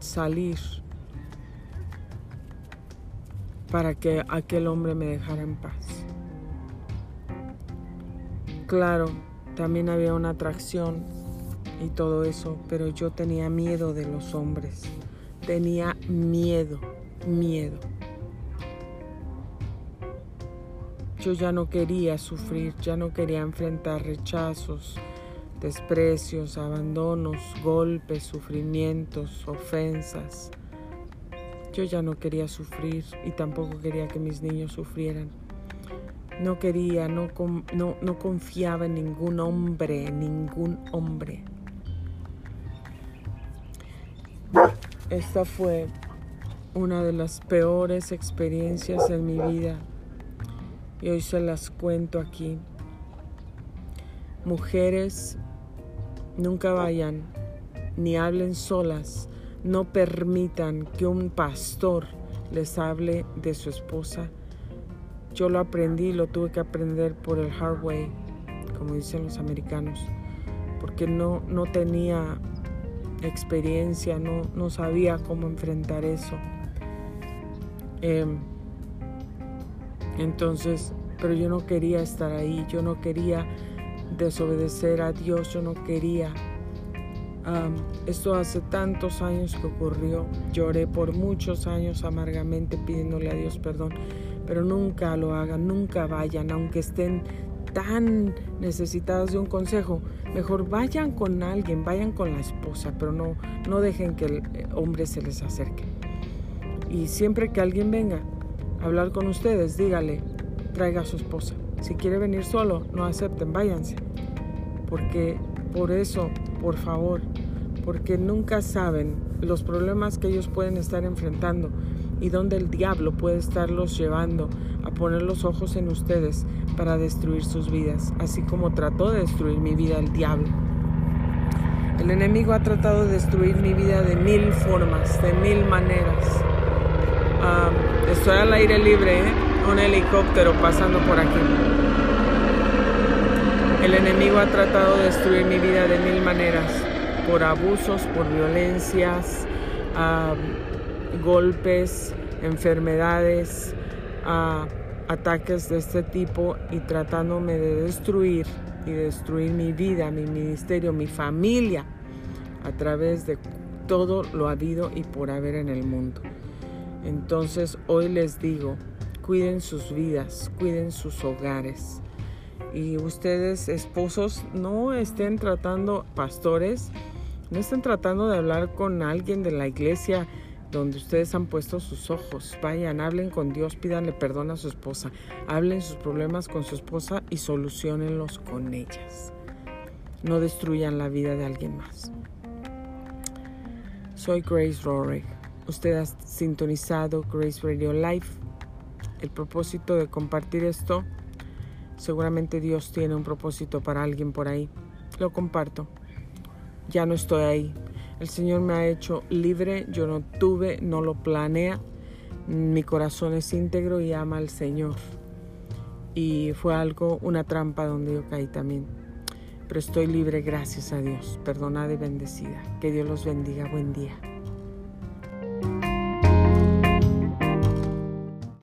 salir para que aquel hombre me dejara en paz. Claro, también había una atracción y todo eso, pero yo tenía miedo de los hombres. Tenía miedo, miedo. Yo ya no quería sufrir, ya no quería enfrentar rechazos, desprecios, abandonos, golpes, sufrimientos, ofensas. Yo ya no quería sufrir y tampoco quería que mis niños sufrieran. No quería, no, no, no confiaba en ningún hombre, ningún hombre. Esta fue una de las peores experiencias en mi vida y hoy se las cuento aquí. Mujeres, nunca vayan ni hablen solas no permitan que un pastor les hable de su esposa. Yo lo aprendí, lo tuve que aprender por el hard way, como dicen los americanos, porque no, no tenía experiencia, no, no sabía cómo enfrentar eso. Em, entonces, pero yo no quería estar ahí, yo no quería desobedecer a Dios, yo no quería esto hace tantos años que ocurrió. Lloré por muchos años amargamente pidiéndole a Dios perdón, pero nunca lo hagan, nunca vayan, aunque estén tan necesitados de un consejo. Mejor vayan con alguien, vayan con la esposa, pero no, no dejen que el hombre se les acerque. Y siempre que alguien venga a hablar con ustedes, dígale, traiga a su esposa. Si quiere venir solo, no acepten, váyanse. Porque por eso por favor, porque nunca saben los problemas que ellos pueden estar enfrentando y dónde el diablo puede estarlos llevando a poner los ojos en ustedes para destruir sus vidas, así como trató de destruir mi vida el diablo. El enemigo ha tratado de destruir mi vida de mil formas, de mil maneras. estoy al aire libre, ¿eh? un helicóptero pasando por aquí. El enemigo ha tratado de destruir mi vida de mil maneras, por abusos, por violencias, golpes, enfermedades, ataques de este tipo y tratándome de destruir y destruir mi vida, mi ministerio, mi familia a través de todo lo habido y por haber en el mundo. Entonces hoy les digo, cuiden sus vidas, cuiden sus hogares y ustedes esposos no estén tratando, pastores, no estén tratando de hablar con alguien de la iglesia donde ustedes han puesto sus ojos. Vayan, hablen con Dios, pídanle perdón a su esposa, hablen sus problemas con su esposa y solucionenlos con ellas. No destruyan la vida de alguien más. Soy Grace Rorick. Usted ha sintonizado Grace Radio Live. El propósito de compartir esto Seguramente Dios tiene un propósito para alguien por ahí. Lo comparto. Ya no estoy ahí. El Señor me ha hecho libre. Yo no tuve, no lo planea. Mi corazón es íntegro y ama al Señor. Y fue algo, una trampa donde yo caí también. Pero estoy libre, gracias a Dios. Perdonada y bendecida. Que Dios los bendiga. Buen día.